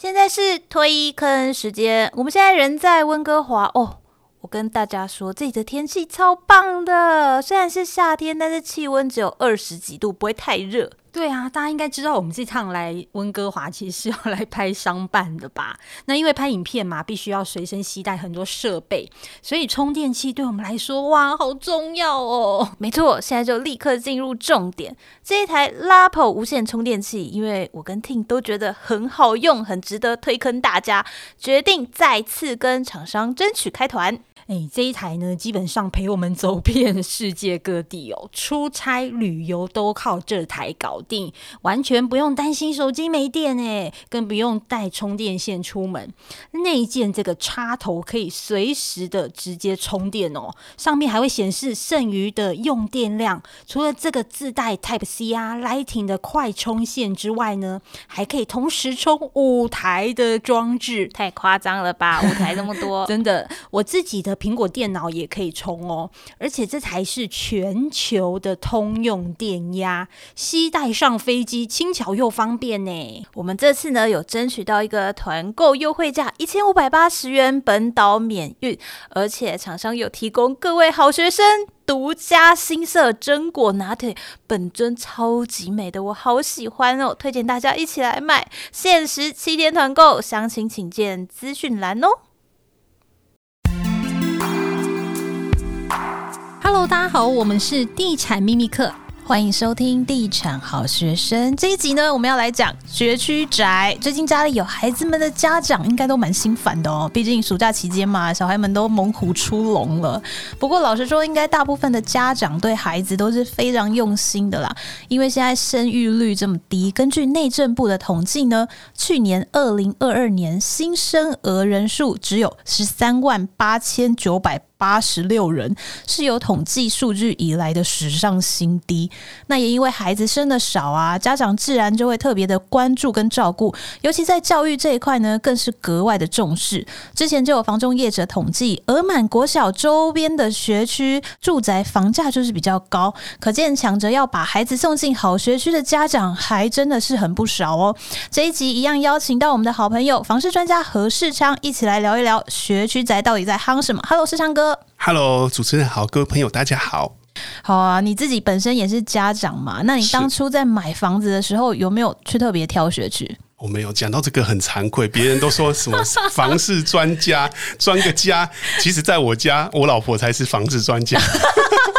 现在是推坑时间，我们现在人在温哥华哦。我跟大家说，这里的天气超棒的，虽然是夏天，但是气温只有二十几度，不会太热。对啊，大家应该知道我们这趟来温哥华其实是要来拍商办的吧？那因为拍影片嘛，必须要随身携带很多设备，所以充电器对我们来说哇，好重要哦。没错，现在就立刻进入重点。这一台 Lapo 无线充电器，因为我跟 Ting 都觉得很好用，很值得推坑大家，决定再次跟厂商争取开团。哎，这一台呢，基本上陪我们走遍世界各地哦，出差旅游都靠这台搞定，完全不用担心手机没电哎，更不用带充电线出门。内建这个插头可以随时的直接充电哦，上面还会显示剩余的用电量。除了这个自带 Type C 啊、Lightning 的快充线之外呢，还可以同时充五台的装置，太夸张了吧？五台那么多，真的，我自己的。苹果电脑也可以充哦，而且这才是全球的通用电压，携带上飞机轻巧又方便呢。我们这次呢有争取到一个团购优惠价一千五百八十元，本岛免运，而且厂商有提供各位好学生独家新色榛果拿铁，本尊超级美的，我好喜欢哦，推荐大家一起来买，限时七天团购，详情请见资讯栏哦。大家好，我们是地产秘密课。欢迎收听《地产好学生》这一集呢，我们要来讲学区宅。最近家里有孩子们的家长应该都蛮心烦的哦，毕竟暑假期间嘛，小孩们都猛虎出笼了。不过老实说，应该大部分的家长对孩子都是非常用心的啦，因为现在生育率这么低。根据内政部的统计呢，去年二零二二年新生儿人数只有十三万八千九百八十六人，是有统计数据以来的史上新低。那也因为孩子生的少啊，家长自然就会特别的关注跟照顾，尤其在教育这一块呢，更是格外的重视。之前就有房中业者统计，额满国小周边的学区住宅房价就是比较高，可见抢着要把孩子送进好学区的家长还真的是很不少哦。这一集一样邀请到我们的好朋友房事专家何世昌，一起来聊一聊学区宅到底在夯什么。Hello，世昌哥。Hello，主持人好，各位朋友大家好。好啊，你自己本身也是家长嘛？那你当初在买房子的时候，有没有去特别挑学区？我没有讲到这个很惭愧，别人都说什么房事专家，专个家。其实，在我家，我老婆才是房市专家。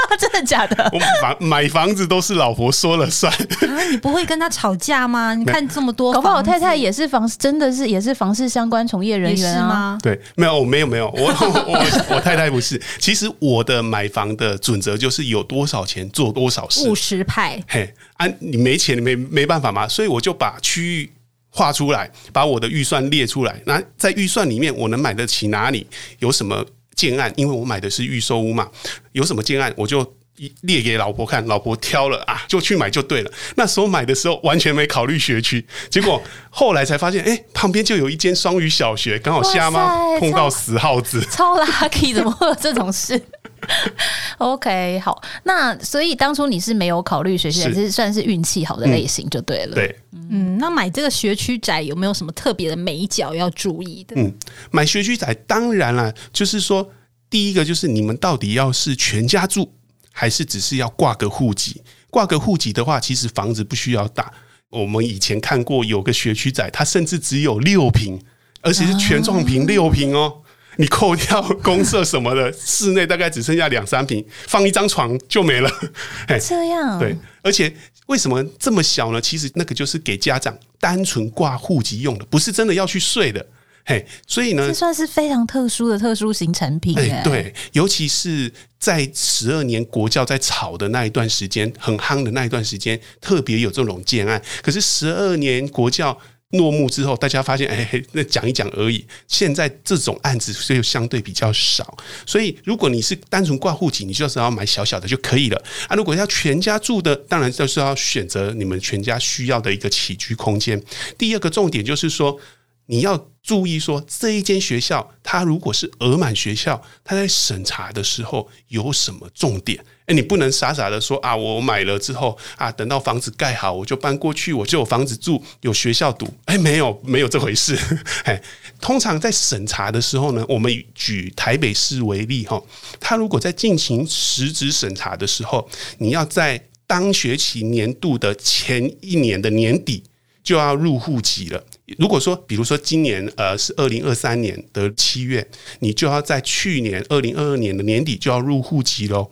真的假的？我房买房子都是老婆说了算。啊，你不会跟他吵架吗？你看这么多，搞不好我太太也是房，真的是也是房事相关从业人员啊？吗对，没有，没有，没有，我我我太太不是。其实我的买房的准则就是有多少钱做多少事，务实派。嘿，啊，你没钱，你没没办法嘛，所以我就把区域。画出来，把我的预算列出来。那在预算里面，我能买得起哪里？有什么建案？因为我买的是预售屋嘛，有什么建案，我就列给老婆看。老婆挑了啊，就去买就对了。那时候买的时候完全没考虑学区，结果后来才发现，哎、欸，旁边就有一间双语小学，刚好瞎妈碰到死耗子，超 lucky，怎么会有这种事？OK，好，那所以当初你是没有考虑学区，还是算是运气好的类型就对了。嗯、对，嗯，那买这个学区宅有没有什么特别的美角要注意的？嗯，买学区宅当然了，就是说第一个就是你们到底要是全家住，还是只是要挂个户籍？挂个户籍的话，其实房子不需要大。我们以前看过有个学区仔，它甚至只有六平，而且是全幢平六平哦。你扣掉公设什么的，室内大概只剩下两三平，放一张床就没了。这样对，而且为什么这么小呢？其实那个就是给家长单纯挂户籍用的，不是真的要去睡的。嘿，所以呢，这算是非常特殊的特殊型产品。哎，对，尤其是在十二年国教在炒的那一段时间，很夯的那一段时间，特别有这种建案。可是十二年国教。落幕之后，大家发现，哎、欸，那讲一讲而已。现在这种案子就相对比较少，所以如果你是单纯挂户籍，你就是要买小小的就可以了啊。如果要全家住的，当然就是要选择你们全家需要的一个起居空间。第二个重点就是说，你要注意说，这一间学校，它如果是额满学校，它在审查的时候有什么重点？诶，你不能傻傻的说啊，我买了之后啊，等到房子盖好，我就搬过去，我就有房子住，有学校读。诶，没有，没有这回事。诶，通常在审查的时候呢，我们举台北市为例哈，它如果在进行实质审查的时候，你要在当学期年度的前一年的年底就要入户籍了。如果说，比如说今年呃是二零二三年的七月，你就要在去年二零二二年的年底就要入户籍喽，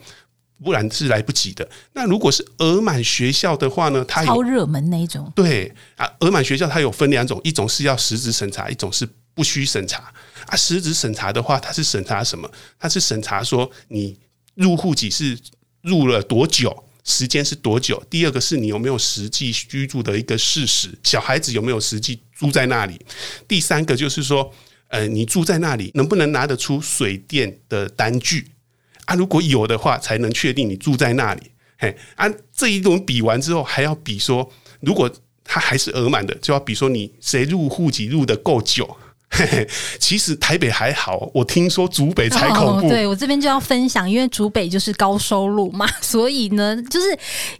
不然是来不及的。那如果是额满学校的话呢，它有超热门那一种。对啊，额满学校它有分两种，一种是要实质审查，一种是不需审查。啊，实质审查的话，它是审查什么？它是审查说你入户籍是入了多久。时间是多久？第二个是你有没有实际居住的一个事实，小孩子有没有实际住在那里？第三个就是说，呃，你住在那里能不能拿得出水电的单据啊？如果有的话，才能确定你住在那里。嘿，啊，这一轮比完之后，还要比说，如果他还是额满的，就要比说你谁入户籍入的够久。嘿嘿，其实台北还好，我听说竹北才恐怖。对，我这边就要分享，因为竹北就是高收入嘛，所以呢，就是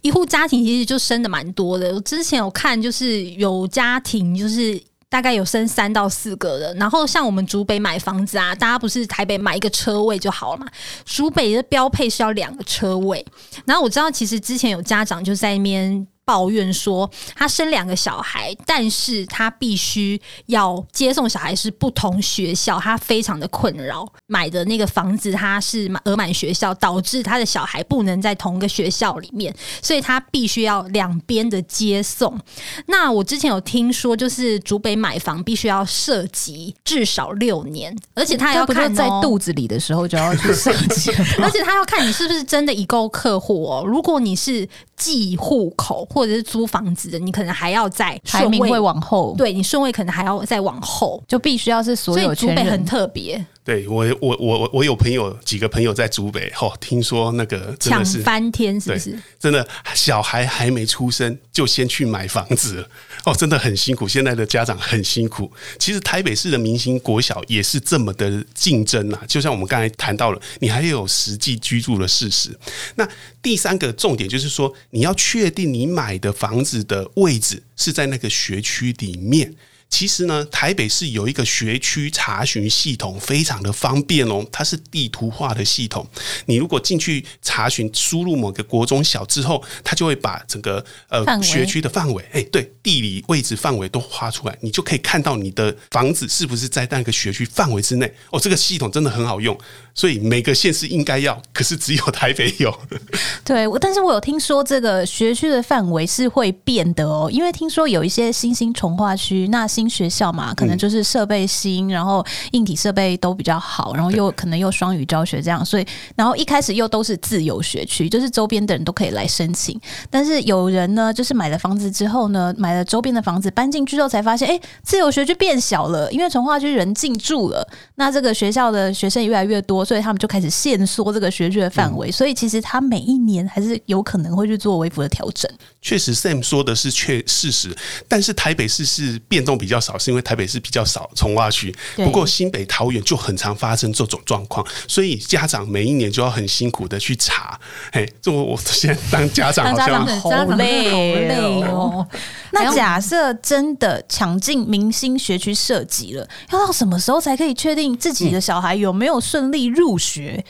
一户家庭其实就生的蛮多的。我之前有看，就是有家庭就是大概有生三到四个的。然后像我们竹北买房子啊，大家不是台北买一个车位就好了嘛？竹北的标配是要两个车位。然后我知道，其实之前有家长就在那边。抱怨说他生两个小孩，但是他必须要接送小孩是不同学校，他非常的困扰。买的那个房子他是额满学校，导致他的小孩不能在同一个学校里面，所以他必须要两边的接送。那我之前有听说，就是竹北买房必须要涉及至少六年，而且他要看在肚子里的时候就要去涉及，而且他要看你是不是真的已购客户哦。如果你是寄户口或者是租房子的，你可能还要在排名会往后，对你顺位可能还要再往后，就必须要是所有权人。所以竹北很特别。对我，我我我有朋友几个朋友在竹北，吼、哦，听说那个真的是抢翻天，是不是？真的，小孩还没出生就先去买房子了，哦，真的很辛苦。现在的家长很辛苦。其实台北市的明星国小也是这么的竞争啊，就像我们刚才谈到了，你还有实际居住的事实。那第三个重点就是说，你要确定你买的房子的位置是在那个学区里面。其实呢，台北市有一个学区查询系统，非常的方便哦。它是地图化的系统，你如果进去查询，输入某个国中小之后，它就会把整个呃学区的范围，哎，对，地理位置范围都画出来，你就可以看到你的房子是不是在那个学区范围之内。哦，这个系统真的很好用，所以每个县市应该要，可是只有 台北有。对，但是我有听说这个学区的范围是会变的哦，因为听说有一些新兴从化区，那新学校嘛，可能就是设备新，然后硬体设备都比较好，然后又可能又双语教学这样，所以然后一开始又都是自由学区，就是周边的人都可以来申请。但是有人呢，就是买了房子之后呢，买了周边的房子搬进去之后才发现，哎，自由学区变小了，因为从化区人进驻了，那这个学校的学生越来越多，所以他们就开始限缩这个学区的范围。所以其实他每一年还是有可能会去做微幅的调整。确实，Sam 说的是确事实，但是台北市是变动比较少，是因为台北市比较少重划区。不过新北、桃园就很常发生这种状况，所以家长每一年就要很辛苦的去查。哎，这我我现在当家长好像好累，好累哦。那假设真的抢进明星学区设籍了，要到什么时候才可以确定自己的小孩有没有顺利入学？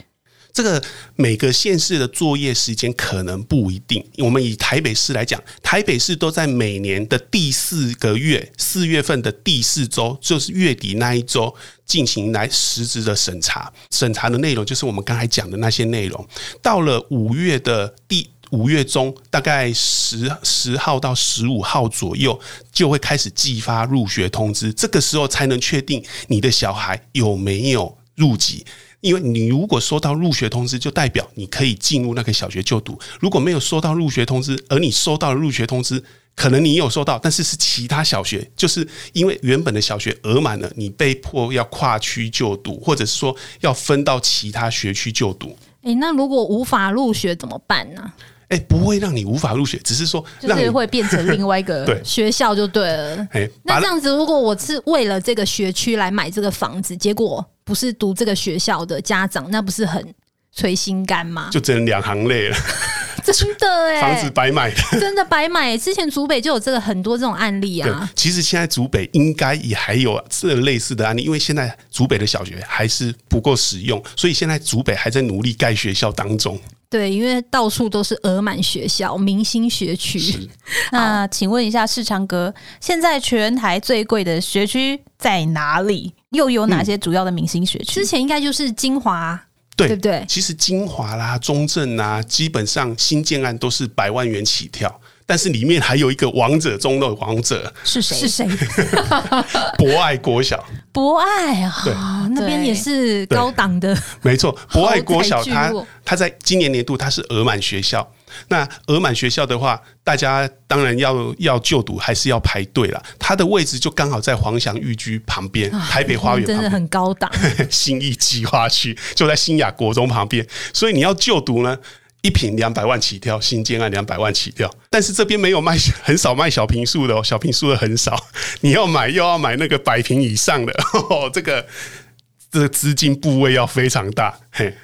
这个每个县市的作业时间可能不一定。我们以台北市来讲，台北市都在每年的第四个月，四月份的第四周，就是月底那一周进行来实质的审查。审查的内容就是我们刚才讲的那些内容。到了五月的第五月中，大概十十号到十五号左右，就会开始寄发入学通知。这个时候才能确定你的小孩有没有入籍。因为你如果收到入学通知，就代表你可以进入那个小学就读；如果没有收到入学通知，而你收到了入学通知，可能你有收到，但是是其他小学，就是因为原本的小学额满了，你被迫要跨区就读，或者是说要分到其他学区就读。诶，那如果无法入学怎么办呢？哎，不会让你无法入学，只是说就是会变成另外一个 学校就对了。哎，那这样子，如果我是为了这个学区来买这个房子，结果不是读这个学校的家长，那不是很捶心肝吗？就只能两行泪了。真的 哎，房子白买的，真的白买。之前竹北就有这个很多这种案例啊。其实现在竹北应该也还有这类似的案例，因为现在竹北的小学还是不够使用，所以现在竹北还在努力盖学校当中。对，因为到处都是额满学校、明星学区。那请问一下世昌哥，现在全台最贵的学区在哪里？又有哪些主要的明星学区？之前应该就是金华，对，对不对？其实金华啦、中正啊，基本上新建案都是百万元起跳。但是里面还有一个王者中的王者是谁？是谁？博爱国小，博爱啊，对，那边也是高档的，没错。博爱国小，它它在今年年度它是额满学校。那额满学校的话，大家当然要要就读，还是要排队了。它的位置就刚好在黄翔寓居旁边，台北花园真的很高档。新义计划区就在新雅国中旁边，所以你要就读呢。一平两百万起跳，新建案两百万起跳，但是这边没有卖，很少卖小平数的哦，小平数的很少。你要买又要买那个百平以上的，呵呵这个这个资金部位要非常大。嘿，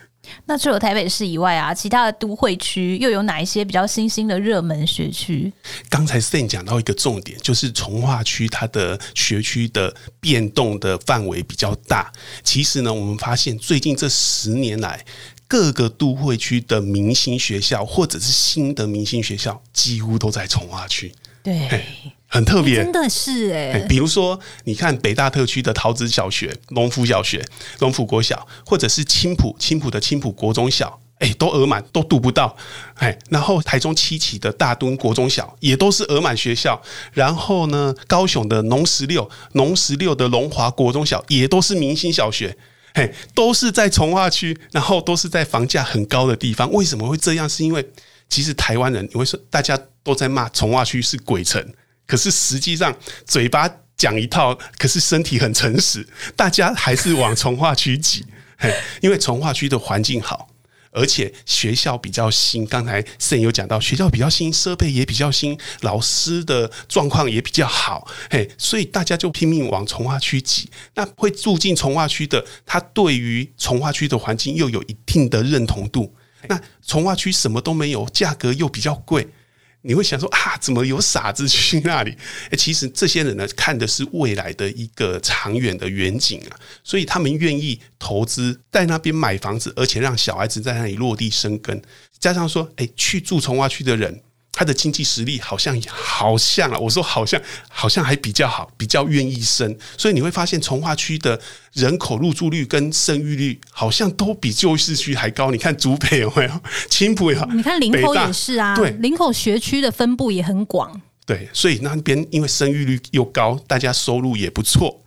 那除了台北市以外啊，其他的都会区又有哪一些比较新兴的热门学区？刚才 Sam 讲到一个重点，就是从化区它的学区的变动的范围比较大。其实呢，我们发现最近这十年来。各个都会区的明星学校，或者是新的明星学校，几乎都在从化区。对，很特别，真的是哎。比如说，你看北大特区的桃子小学、龙福小学、龙福国小，或者是青浦青浦的青浦国中小，哎，都额满，都读不到。哎，然后台中七期的大墩国中小也都是额满学校。然后呢，高雄的农十六、农十六的龙华国中小也都是明星小学。嘿，都是在从化区，然后都是在房价很高的地方。为什么会这样？是因为其实台湾人，你会说大家都在骂从化区是鬼城，可是实际上嘴巴讲一套，可是身体很诚实，大家还是往重划区挤。因为重划区的环境好。而且学校比较新，刚才 Sam 有讲到，学校比较新，设备也比较新，老师的状况也比较好，嘿，所以大家就拼命往重划区挤。那会住进重划区的，他对于重划区的环境又有一定的认同度。那重划区什么都没有，价格又比较贵。你会想说啊，怎么有傻子去那里？诶，其实这些人呢，看的是未来的一个长远的远景啊，所以他们愿意投资在那边买房子，而且让小孩子在那里落地生根。加上说，诶，去住崇化区的人。他的经济实力好像好像啊，我说好像好像还比较好，比较愿意生，所以你会发现从化区的人口入住率跟生育率好像都比旧市区还高。你看竹北有没有？青浦有，你看林口也是啊，对，林口学区的分布也很广，对，所以那边因为生育率又高，大家收入也不错，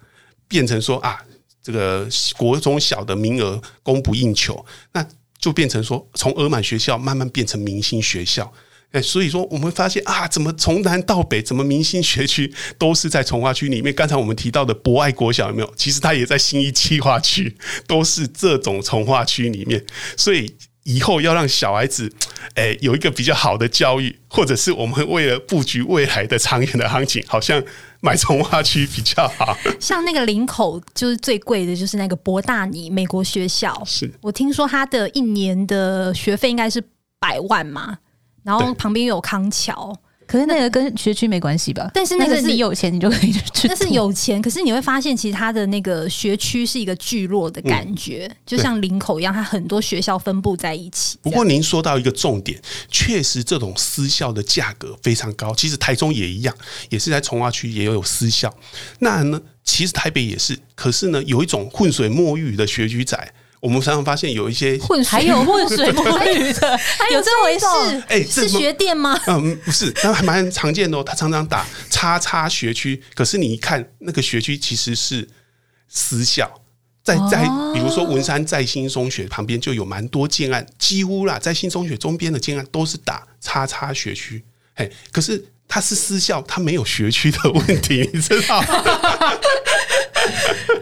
变成说啊，这个国中小的名额供不应求，那就变成说从额满学校慢慢变成明星学校。哎，所以说我们发现啊，怎么从南到北，怎么明星学区都是在从化区里面？刚才我们提到的博爱国小有没有？其实它也在新一计划区，都是这种从化区里面。所以以后要让小孩子哎有一个比较好的教育，或者是我们为了布局未来的长远的行情，好像买从化区比较好。像那个林口就是最贵的，就是那个博大尼美国学校。是我听说他的一年的学费应该是百万嘛？然后旁边有康桥，可是那个跟学区没关系吧？但是那个是你有钱，你就可以去。那是有钱，可是你会发现，其实它的那个学区是一个聚落的感觉，嗯、就像林口一样，它很多学校分布在一起。不过您说到一个重点，确实这种私校的价格非常高。其实台中也一样，也是在从化区也有私校。那呢，其实台北也是，可是呢，有一种浑水摸鱼的学区仔。我们常常发现有一些 混水，还有混水 摸鱼的，有这回事？哎，是学店吗？嗯，不是，那还蛮常见的哦。他常常打叉叉学区，可是你一看那个学区其实是私校，在在，比如说文山在新中学旁边就有蛮多建案，几乎啦，在新中学中边的建案都是打叉叉学区。嘿，可是它是私校，它没有学区的问题，你知道？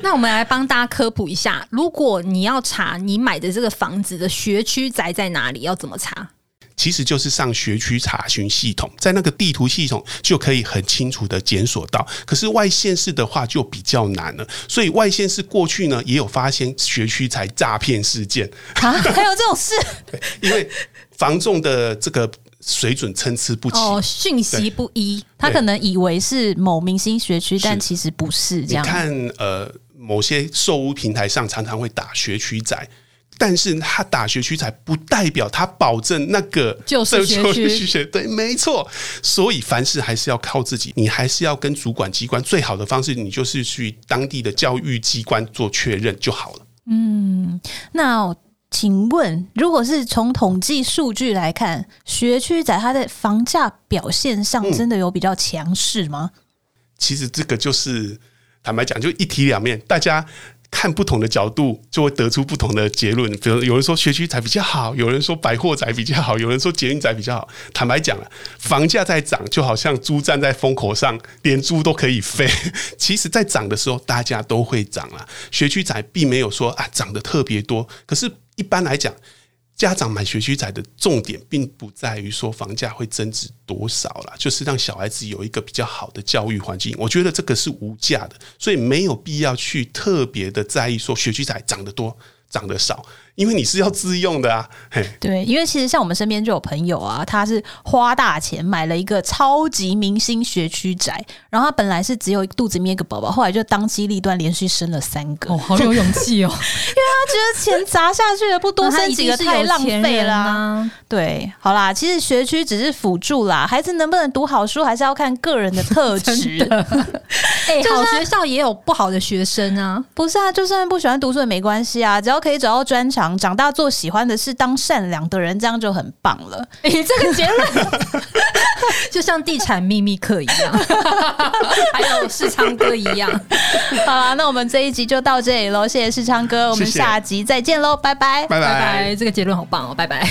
那我们来帮大家科普一下，如果你要查你买的这个房子的学区宅在哪里，要怎么查？其实就是上学区查询系统，在那个地图系统就可以很清楚的检索到。可是外县市的话就比较难了，所以外县市过去呢也有发现学区才诈骗事件啊，还有这种事？因为房仲的这个水准参差不齐，哦，讯息不一，他可能以为是某明星学区，但其实不是这样。你看，呃，某些售屋平台上常常会打学区仔。但是他打学区仔不代表他保证那个就是学区，对，没错。所以凡事还是要靠自己，你还是要跟主管机关。最好的方式，你就是去当地的教育机关做确认就好了。嗯，那请问，如果是从统计数据来看，学区仔它的房价表现上真的有比较强势吗？嗯，其实这个就是坦白讲，就一体两面，大家。看不同的角度，就会得出不同的结论。比如有人说学区宅比较好，有人说百货宅比较好，有人说捷运宅比较好。坦白讲了，房价在涨，就好像猪站在风口上，连猪都可以飞。其实，在涨的时候，大家都会涨了。学区宅并没有说啊涨得特别多，可是一般来讲。家长买学区仔的重点，并不在于说房价会增值多少啦，就是让小孩子有一个比较好的教育环境。我觉得这个是无价的，所以没有必要去特别的在意说学区仔涨得多，涨得少。因为你是要自用的啊，嘿，对，因为其实像我们身边就有朋友啊，他是花大钱买了一个超级明星学区宅，然后他本来是只有肚子里面一个宝宝，后来就当机立断连续生了三个，哦，好有勇气哦，因为他觉得钱砸下去了，不多生几个太浪费了啊。对，好啦，其实学区只是辅助啦，孩子能不能读好书还是要看个人的特质。哎、欸，好学校也有不好的学生啊，不是啊，就算不喜欢读书也没关系啊，只要可以找到专长。长大做喜欢的事，当善良的人，这样就很棒了。你、欸、这个结论 就像地产秘密课一样，还有世昌哥一样。好啦，那我们这一集就到这里喽，谢谢世昌哥，我们下集再见喽，拜拜，拜拜，拜拜。这个结论好棒哦，拜拜。